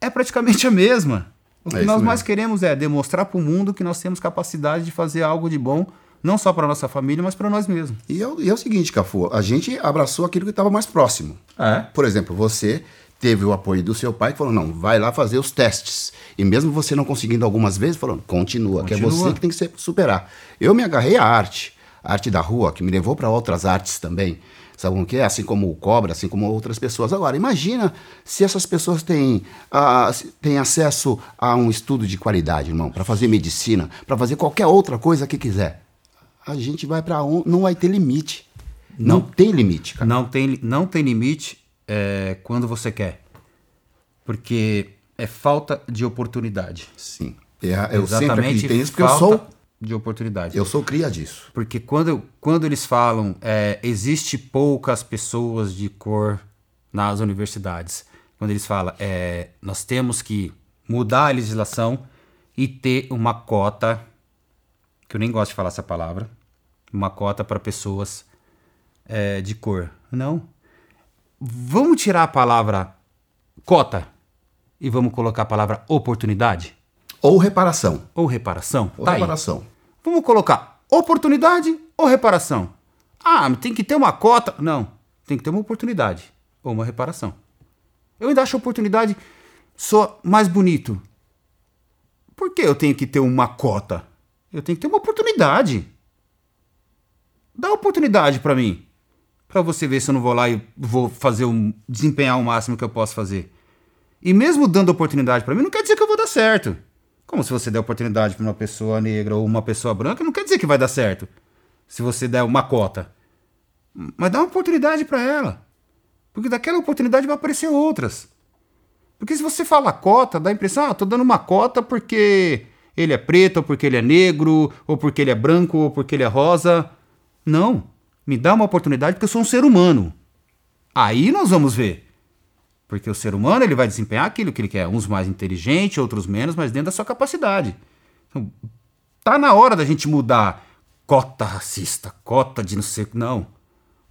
é praticamente a mesma. O que É nós mesmo. mais queremos é demonstrar para o mundo que nós temos capacidade de fazer algo de bom, não só para nossa família, mas para nós mesmos. E é, o- e é o seguinte, Cafu, a gente abraçou aquilo que estava mais próximo. É. Por exemplo, você teve o apoio do seu pai que falou, não, vai lá fazer os testes. E mesmo você não conseguindo algumas vezes, falou, continua, que é Continua. você que tem que se superar. Eu me agarrei à arte, a arte da rua, que me levou para outras artes também. Sabe o que é? Assim como o cobra, assim como outras pessoas. Agora, imagina se essas pessoas têm, se- têm acesso a um estudo de qualidade, irmão, para fazer medicina, para fazer qualquer outra coisa que quiser. A gente vai para onde? Não vai ter limite. Não, tem limite, cara. Não tem, não tem limite é, quando você quer. Porque é falta de oportunidade. Sim. É, eu sempre acreditei nisso porque eu falta sou, de oportunidade. eu sou cria disso. Porque quando, quando eles falam é, existe poucas pessoas de cor nas universidades, quando eles falam é, nós temos que mudar a legislação e ter uma cota, que eu nem gosto de falar essa palavra, uma cota para pessoas é, de cor. Não. Vamos tirar a palavra cota e vamos colocar a palavra oportunidade Ou reparação. ou reparação? Ou Tá aí. Vamos colocar oportunidade ou reparação? Ah, tem que ter uma cota. Não, tem que ter uma oportunidade ou uma reparação. Eu ainda acho a oportunidade só mais bonito. Por que eu tenho que ter uma cota? Eu tenho que ter uma oportunidade. Dá oportunidade pra mim. Pra você ver se eu não vou lá e vou fazer um desempenhar o máximo que eu posso fazer. E mesmo dando oportunidade pra mim, não quer dizer que eu vou dar certo. Como se você der oportunidade pra uma pessoa negra ou uma pessoa branca, não quer dizer que vai dar certo. Se você der uma cota. Mas dá uma oportunidade pra ela. Porque daquela oportunidade vai aparecer outras. Porque se você fala cota, dá a impressão, ah, tô dando uma cota porque ele é preto, ou porque ele é negro, ou porque ele é branco, ou porque ele é rosa. Não. Me dá uma oportunidade porque eu sou um ser humano. Aí nós vamos ver. Porque o ser humano ele vai desempenhar aquilo que ele quer. Uns mais inteligentes, outros menos, mas dentro da sua capacidade. Então, tá na hora da gente mudar cota racista, cota de não sei. Não.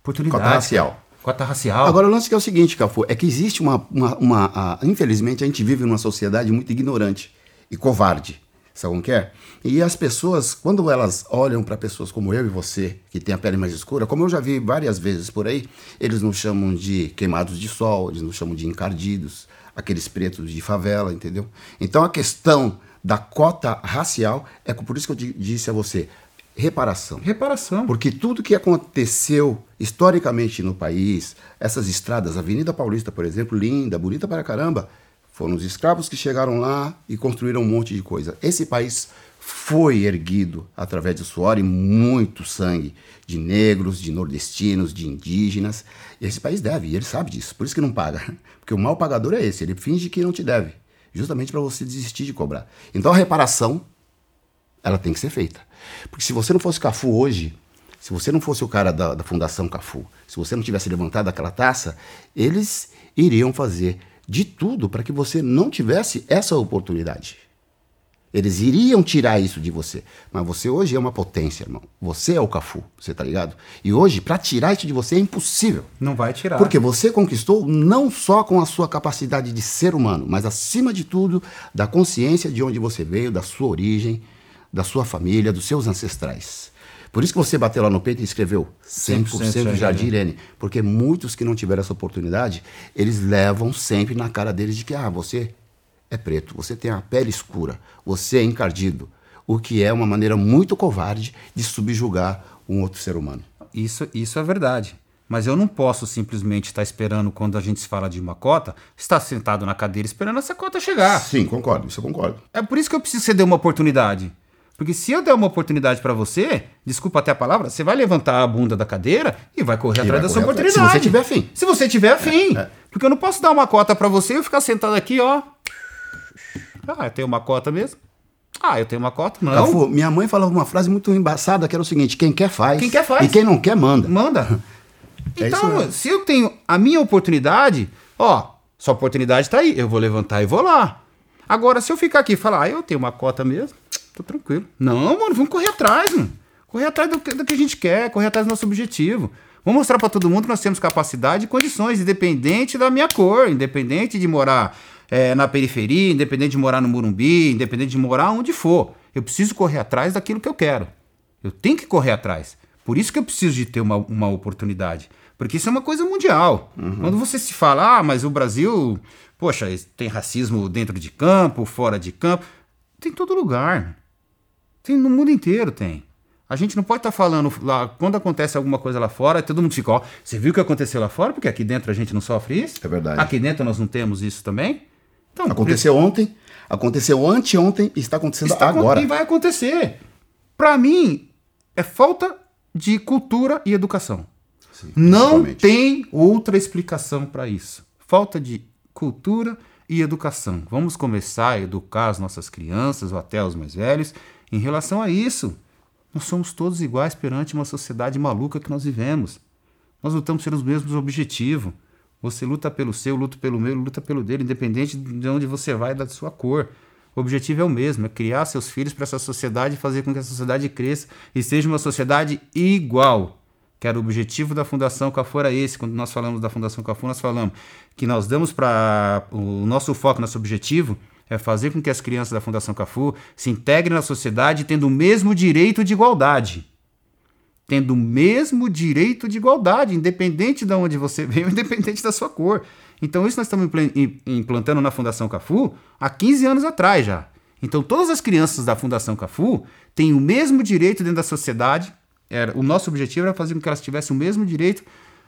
Oportunidade. Cota racial. Cota racial. Agora, o lance que é o seguinte, Cafu, é que existe uma. uma, uma- a- infelizmente, a gente vive numa sociedade muito ignorante e covarde. Sabe como que é? E as pessoas, quando elas olham para pessoas como eu e você, que tem a pele mais escura, como eu já vi várias vezes por aí, eles nos chamam de queimados de sol, eles nos chamam de encardidos, aqueles pretos de favela, entendeu? Então a questão da cota racial é por isso que eu di- disse a você: reparação. Reparação. Porque tudo que aconteceu historicamente no país, essas estradas, a Avenida Paulista, por exemplo, linda, bonita para caramba, foram os escravos que chegaram lá e construíram um monte de coisa. Esse país foi erguido através do suor e muito sangue de negros, de nordestinos, de indígenas. Esse país deve, e ele sabe disso, por isso que não paga. Porque o mal pagador é esse, ele finge que não te deve, justamente para você desistir de cobrar. Então a reparação ela tem que ser feita. Porque se você não fosse Cafu hoje, se você não fosse o cara da, da Fundação Cafu, se você não tivesse levantado aquela taça, eles iriam fazer de tudo para que você não tivesse essa oportunidade. Eles iriam tirar isso de você. Mas você hoje é uma potência, irmão. Você é o Cafu, você tá ligado? E hoje, para tirar isso de você é impossível. Não vai tirar. Porque você conquistou não só com a sua capacidade de ser humano, mas acima de tudo, da consciência de onde você veio, da sua origem, da sua família, dos seus ancestrais. Por isso que você bateu lá no peito e escreveu 100%, 100% Jardim Irene. Porque muitos que não tiveram essa oportunidade, eles levam sempre na cara deles de que, ah, você é preto, você tem a pele escura, você é encardido. O que é uma maneira muito covarde de subjugar um outro ser humano. Isso, isso é verdade. Mas eu não posso simplesmente estar esperando, quando a gente se fala de uma cota, estar sentado na cadeira esperando essa cota chegar. Sim, concordo, isso eu concordo. É por isso que eu preciso dê uma oportunidade. Porque se eu der uma oportunidade pra você, desculpa até a palavra, você vai levantar a bunda da cadeira e vai correr atrás vai da sua oportunidade. Se você tiver afim. Se você tiver afim. é. Porque eu não posso dar uma cota pra você e eu ficar sentado aqui, ó. Ah, eu tenho uma cota mesmo? Ah, eu tenho uma cota? Não. Cafu, minha mãe falava uma frase muito embaçada que era o seguinte: quem quer faz. Quem quer faz. E quem não quer manda. Manda. É Então, se eu tenho a minha oportunidade, ó, sua oportunidade tá aí, eu vou levantar e vou lá. Agora, se eu ficar aqui e falar, ah, eu tenho uma cota mesmo, tô tranquilo. Não, mano, vamos correr atrás, mano. Correr atrás do que, do que a gente quer, correr atrás do nosso objetivo. Vamos mostrar para todo mundo que nós temos capacidade e condições, independente da minha cor, independente de morar é, na periferia, independente de morar no Murumbi, independente de morar onde for. Eu preciso correr atrás daquilo que eu quero. Eu tenho que correr atrás. Por isso que eu preciso de ter uma, uma oportunidade. Porque isso é uma coisa mundial. Uhum. Quando você se fala, ah, mas o Brasil, poxa, tem racismo dentro de campo, fora de campo. Tem em todo lugar. Tem no mundo inteiro tem. A gente não pode estar tá falando lá, quando acontece alguma coisa lá fora, todo mundo fica, ó, você viu o que aconteceu lá fora? Porque aqui dentro a gente não sofre isso. É verdade. Aqui dentro nós não temos isso também. Então, aconteceu ontem, aconteceu anteontem e está acontecendo está agora. E vai acontecer. Para mim, é falta de cultura e educação. Sim, não tem outra explicação para isso. Falta de cultura e educação. Vamos começar a educar as nossas crianças ou até os mais velhos em relação a isso. Nós somos todos iguais perante uma sociedade maluca que nós vivemos. Nós lutamos pelos mesmos objetivos. Você luta pelo seu, luta pelo meu, luta pelo dele, independente de onde você vai, da sua cor. O objetivo é o mesmo, é criar seus filhos para essa sociedade e fazer com que a sociedade cresça e seja uma sociedade igual. Que era o objetivo da Fundação Cafu era esse. Quando nós falamos da Fundação Cafu, nós falamos que nós damos para o nosso foco, nosso objetivo é fazer com que as crianças da Fundação Cafu se integrem na sociedade tendo o mesmo direito de igualdade tendo o mesmo direito de igualdade, independente de onde você veio, independente da sua cor. Então, isso nós estamos implantando na Fundação Cafu há 15 anos atrás já. Então, todas as crianças da Fundação Cafu têm o mesmo direito dentro da sociedade. Era, o nosso objetivo era fazer com que elas tivessem o mesmo direito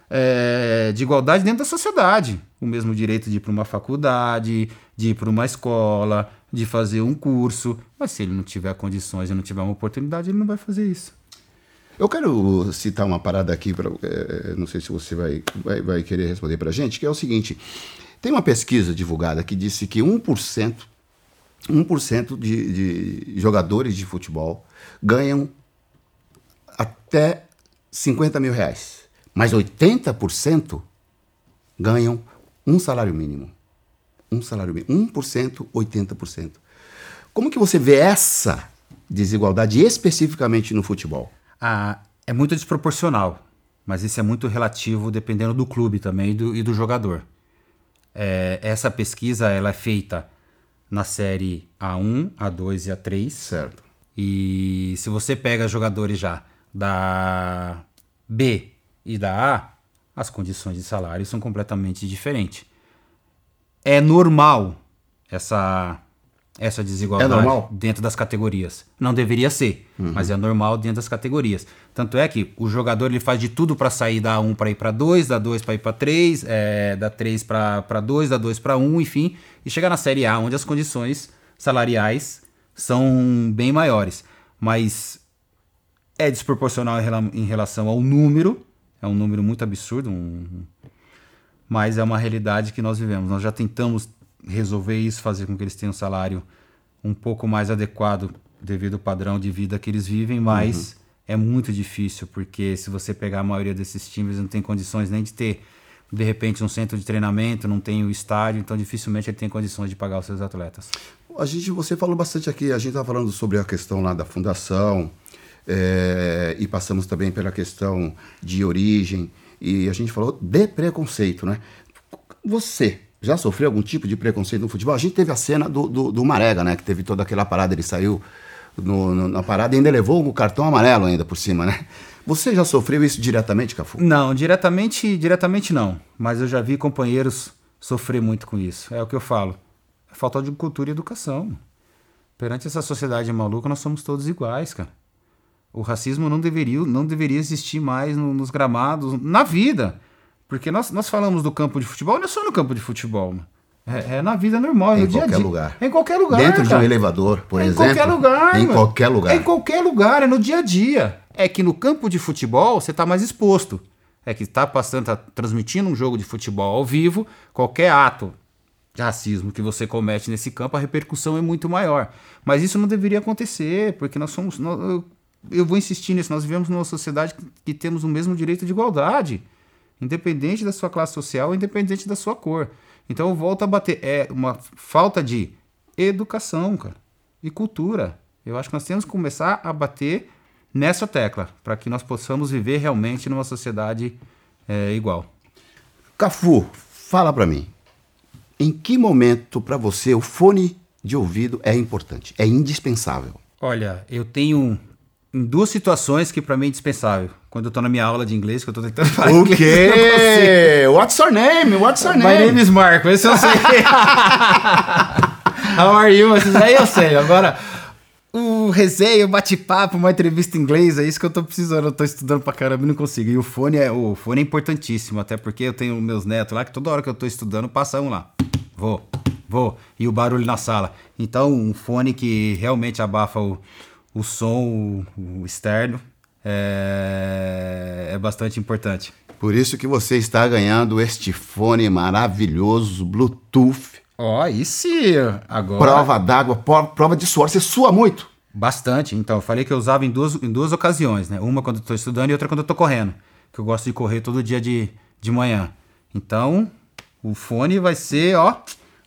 é, de igualdade dentro da sociedade. O mesmo direito de ir para uma faculdade, de ir para uma escola, de fazer um curso. Mas se ele não tiver condições e não tiver uma oportunidade, ele não vai fazer isso. Eu quero citar uma parada aqui, pra, é, não sei se você vai, vai, vai querer responder para a gente, que é o seguinte: tem uma pesquisa divulgada que disse que 1%, 1% de, de jogadores de futebol ganham até 50 mil reais, mas 80% ganham um salário mínimo. Um salário mínimo. 1%, 80%. Como que você vê essa desigualdade especificamente no futebol? Ah, é muito desproporcional, mas isso é muito relativo dependendo do clube também e do, e do jogador. É, essa pesquisa ela é feita na série A1, A2 e A3. Certo. E se você pega jogadores já da B e da A, as condições de salário são completamente diferentes. É normal essa essa desigualdade é dentro das categorias. Não deveria ser, uhum. mas é normal dentro das categorias. Tanto é que o jogador ele faz de tudo para sair da 1 para ir para 2, da 2 para ir para 3, é, da 3 para 2, da 2 para 1, enfim, e chegar na Série A, onde as condições salariais são bem maiores. Mas é desproporcional em relação ao número, é um número muito absurdo, um, mas é uma realidade que nós vivemos. Nós já tentamos resolver isso, fazer com que eles tenham um salário um pouco mais adequado devido ao padrão de vida que eles vivem, mas uhum. é muito difícil, porque se você pegar a maioria desses times, não tem condições nem de ter, de repente, um centro de treinamento, não tem o estádio, então dificilmente ele tem condições de pagar os seus atletas. A gente, você falou bastante aqui, a gente está falando sobre a questão lá da fundação, é, e passamos também pela questão de origem, e a gente falou de preconceito, né? Você, já sofreu algum tipo de preconceito no futebol? A gente teve a cena do, do, do Marega, né? Que teve toda aquela parada, ele saiu no, no, na parada e ainda levou o cartão amarelo ainda por cima, né? Você já sofreu isso diretamente, Cafu? Não, diretamente, diretamente não. Mas eu já vi companheiros sofrer muito com isso. É o que eu falo. É falta de cultura e educação. Perante essa sociedade maluca, nós somos todos iguais, cara. O racismo não deveria, não deveria existir mais no, nos gramados, na vida. Porque nós, nós falamos do campo de futebol, não é só no campo de futebol, É, é, na vida normal, em no dia a dia. Lugar. Em qualquer lugar. Dentro cara. de um elevador, por é exemplo. Em qualquer lugar. Em mano. qualquer lugar. É em qualquer lugar, é no dia a dia. É que no campo de futebol você está mais exposto. É que está passando, tá transmitindo um jogo de futebol ao vivo, qualquer ato de racismo que você comete nesse campo, a repercussão é muito maior. Mas isso não deveria acontecer, porque nós somos. Nós, eu, vou insistir nisso, nós vivemos numa sociedade que, que temos o mesmo direito de igualdade independente da sua classe social, independente da sua cor. Então eu volto a bater. É uma falta de educação, cara, e cultura. Eu acho que nós temos que começar a bater nessa tecla para que nós possamos viver realmente numa sociedade é, igual. Cafu, fala para mim. Em que momento para você o fone de ouvido é importante, é indispensável? Olha, eu tenho em duas situações que para mim é indispensável. Quando eu tô na minha aula de inglês, que eu tô tentando falar O inglês, quê? What's your name? What's your My name? name is Marco, esse eu sei. How are you? Esses aí eu sei. Agora, o resenha, o bate-papo, uma entrevista em inglês, é isso que eu tô precisando. Eu tô estudando pra caramba e não consigo. E o fone é, o fone é importantíssimo, até porque eu tenho meus netos lá que toda hora que eu tô estudando, passa um lá. Vou, vou. E o barulho na sala. Então, um fone que realmente abafa o, o som, o, o externo, é, é bastante importante. Por isso que você está ganhando este fone maravilhoso, Bluetooth, Ó, aí sim. Agora. prova d'água, prova de suor. Você sua muito. Bastante. Então, eu falei que eu usava em duas, em duas ocasiões, né? Uma quando eu tô estudando e outra quando eu tô correndo. Que eu gosto de correr todo dia de, de manhã. Então, o fone vai ser, ó.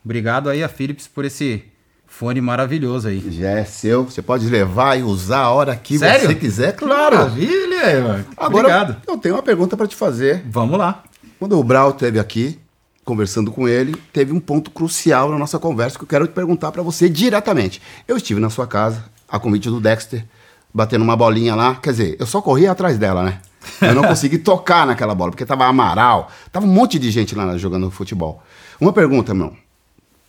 Obrigado aí a Philips por esse fone maravilhoso aí. Já é seu, você pode levar e usar a hora que Sério? você quiser, claro. Maravilha, mano. Agora, Obrigado. eu tenho uma pergunta para te fazer. Vamos lá. Quando o Brau esteve aqui, conversando com ele, teve um ponto crucial na nossa conversa que eu quero te perguntar para você diretamente. Eu estive na sua casa, a convite do Dexter, batendo uma bolinha lá. Quer dizer, eu só corria atrás dela, né? Eu não consegui tocar naquela bola, porque tava Amaral, tava um monte de gente lá jogando futebol. Uma pergunta, meu.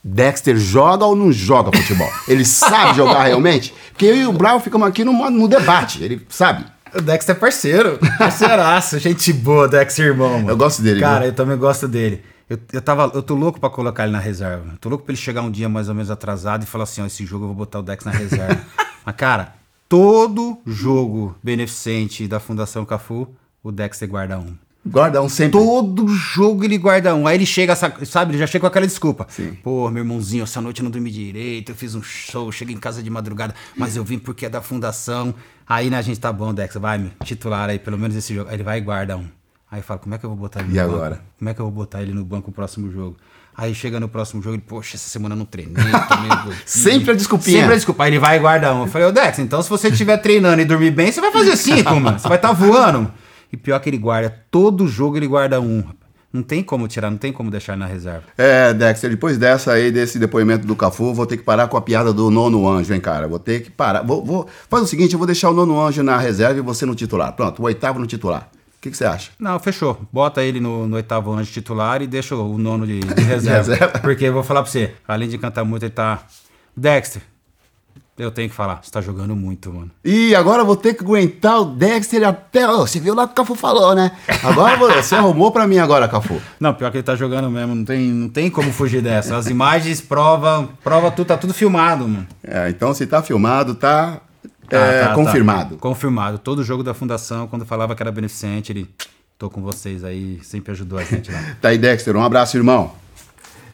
Dexter joga ou não joga futebol? Ele sabe jogar realmente? Porque eu e o Brau ficamos aqui no, no debate. Ele sabe. O Dexter é parceiro. Parceiraço. gente boa, Dexter irmão, mano. Eu gosto dele, Cara, viu? eu também gosto dele. Eu, eu, tava, eu tô louco pra colocar ele na reserva. Eu tô louco pra ele chegar um dia mais ou menos atrasado e falar assim: ó, esse jogo eu vou botar o Dex na reserva. Mas, cara, todo jogo beneficente da Fundação Cafu, o Dexter guarda um. Guarda um sempre. Todo jogo ele guarda um. Aí ele chega, sa- sabe, ele já chega com aquela desculpa. Sim. Pô, meu irmãozinho, essa noite eu não dormi direito, eu fiz um show, cheguei em casa de madrugada, mas eu vim porque é da fundação. Aí, né, a gente tá bom, Dex, vai, me titular aí, pelo menos esse jogo. Aí ele vai e guarda um. Aí eu falo, como é que eu vou botar ele no E banco? agora? Como é que eu vou botar ele no banco no próximo jogo? Aí chega no próximo jogo, ele, poxa, essa semana eu não treinei, tomei um gordinho." Sempre a desculpinha. Sempre a desculpa. Aí ele vai e guarda um. Eu falei, ô Dex, então se você estiver treinando e dormir bem, você vai fazer cinco, mano. Você vai estar voando. E pior que ele guarda, todo jogo ele guarda um. Não tem como tirar, não tem como deixar na reserva. É, Dexter, depois dessa aí, desse depoimento do Cafu, vou ter que parar com a piada do nono anjo, hein, cara? Vou ter que parar. Vou, vou... Faz o seguinte, eu vou deixar o nono anjo na reserva e você no titular. Pronto, o oitavo no titular. O que, que você acha? Não, fechou. Bota ele no, no oitavo de titular e deixa o nono de, de reserva. reserva. Porque eu vou falar pra você, além de cantar muito, ele tá. Dexter, eu tenho que falar, você tá jogando muito, mano. E agora eu vou ter que aguentar o Dexter até. Ô, você viu lá que o Cafu falou, né? Agora você arrumou pra mim agora, Cafu. Não, pior que ele tá jogando mesmo, não tem, não tem como fugir dessa. As imagens provam, prova tudo, tá tudo filmado, mano. É, então se tá filmado, tá, Tá, é, tá, tá. confirmado. Confirmado. Todo jogo da fundação, quando falava que era beneficente, ele. Tô com vocês aí, sempre ajudou a gente lá. Tá aí, Dexter. Um abraço, irmão.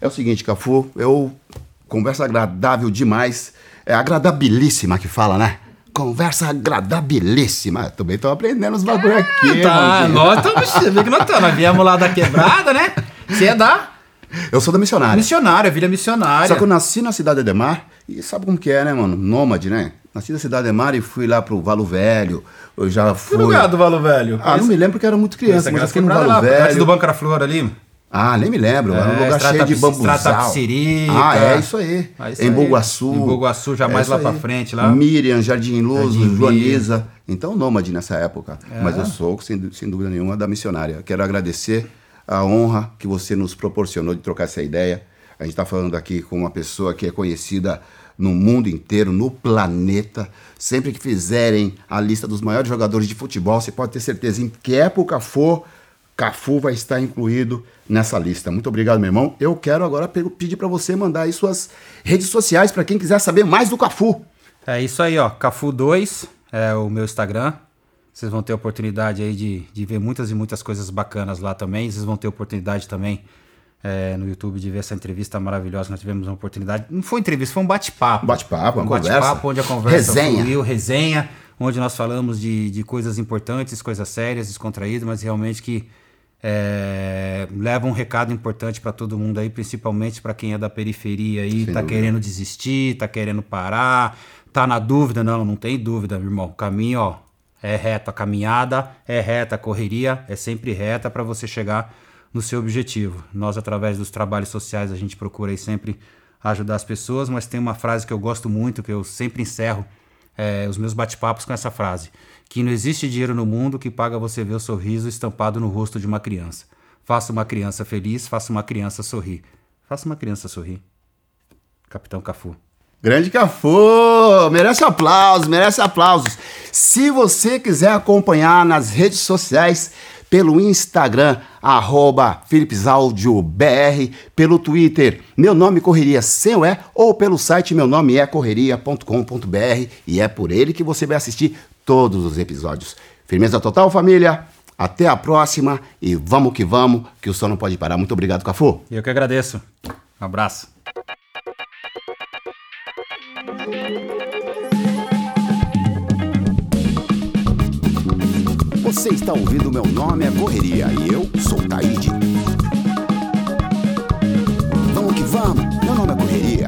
É o seguinte, Cafu, eu. Conversa agradável demais. É agradabilíssima que fala, né? Conversa agradabilíssima. Também tô aprendendo os bagulho aqui, tá, irmãozinho. nós estamos. Você vê que nós estamos. Nós viemos lá da quebrada, né? Você é da. Eu sou da missionária. Missionária, vira missionária. Só que eu nasci na cidade de Ademar e sabe como que é, né, mano? Nômade, né? Nasci na cidade de Ademar e fui lá pro Valo Velho. Eu já Que fui. lugar do Valo Velho? Ah, não me lembro porque eu era muito criança, mas eu fui no Valo lá, antes Velho. do Banco da Flor ali. Ah, nem me lembro. Era um É, lugar cheio de bambuzal. Estrada Tapsirica. Ah, é isso aí. Ah, isso em aí. Boguaçu. Em Boguaçu, já mais isso lá aí. frente, lá. Miriam, Jardim Luz, Jardim Joaniza. Então, nômade nessa época. É. Mas eu sou, sem, sem dúvida nenhuma, da missionária. Quero agradecer a honra que você nos proporcionou de trocar essa ideia. A gente está falando aqui com uma pessoa que é conhecida no mundo inteiro, no planeta. Sempre que fizerem a lista dos maiores jogadores de futebol, você pode ter certeza, em que época for, Cafu vai estar incluído nessa lista. Muito obrigado, meu irmão. Eu quero agora pe- pedir para você mandar aí suas redes sociais para quem quiser saber mais do Cafu. É isso aí, ó. Cafu2 é o meu Instagram. Vocês vão ter oportunidade aí de, de ver muitas e muitas coisas bacanas lá também. Vocês vão ter oportunidade também é, no YouTube de ver essa entrevista maravilhosa. Nós tivemos uma oportunidade. Não foi entrevista, foi um bate-papo. Bate-papo, uma um conversa. bate-papo onde a conversa Resenha. fluiu, resenha, onde nós falamos de, de coisas importantes, coisas sérias, descontraídas, mas realmente que É, leva um recado importante para todo mundo aí, principalmente para quem é da periferia aí, Sem tá dúvida. querendo desistir, tá querendo parar, tá na dúvida. Não, não tem dúvida, meu irmão. O caminho, ó, é reto. A caminhada é reta, a correria é sempre reta para você chegar no seu objetivo. Nós, através dos trabalhos sociais, a gente procura aí sempre ajudar as pessoas, mas tem uma frase que eu gosto muito, que eu sempre encerro é, os meus bate-papos com essa frase: que não existe dinheiro no mundo que paga você ver o sorriso estampado no rosto de uma criança. Faça uma criança feliz, faça uma criança sorrir. Faça uma criança sorrir. Capitão Cafu. Grande Cafu! Merece aplausos, merece aplausos. Se você quiser acompanhar nas redes sociais, pelo Instagram, arroba pelo Twitter, meu nome Correria sem o E, ou pelo site meu nome é correria.com.br e é por ele que você vai assistir todos os episódios. Firmeza total, família. Até a próxima e vamos que vamos, que o som não pode parar. Muito obrigado, Cafu. Eu que agradeço. Um abraço. Você está ouvindo Meu Nome é Correria e eu sou Taíde. Vamos que vamos, meu nome é Correria.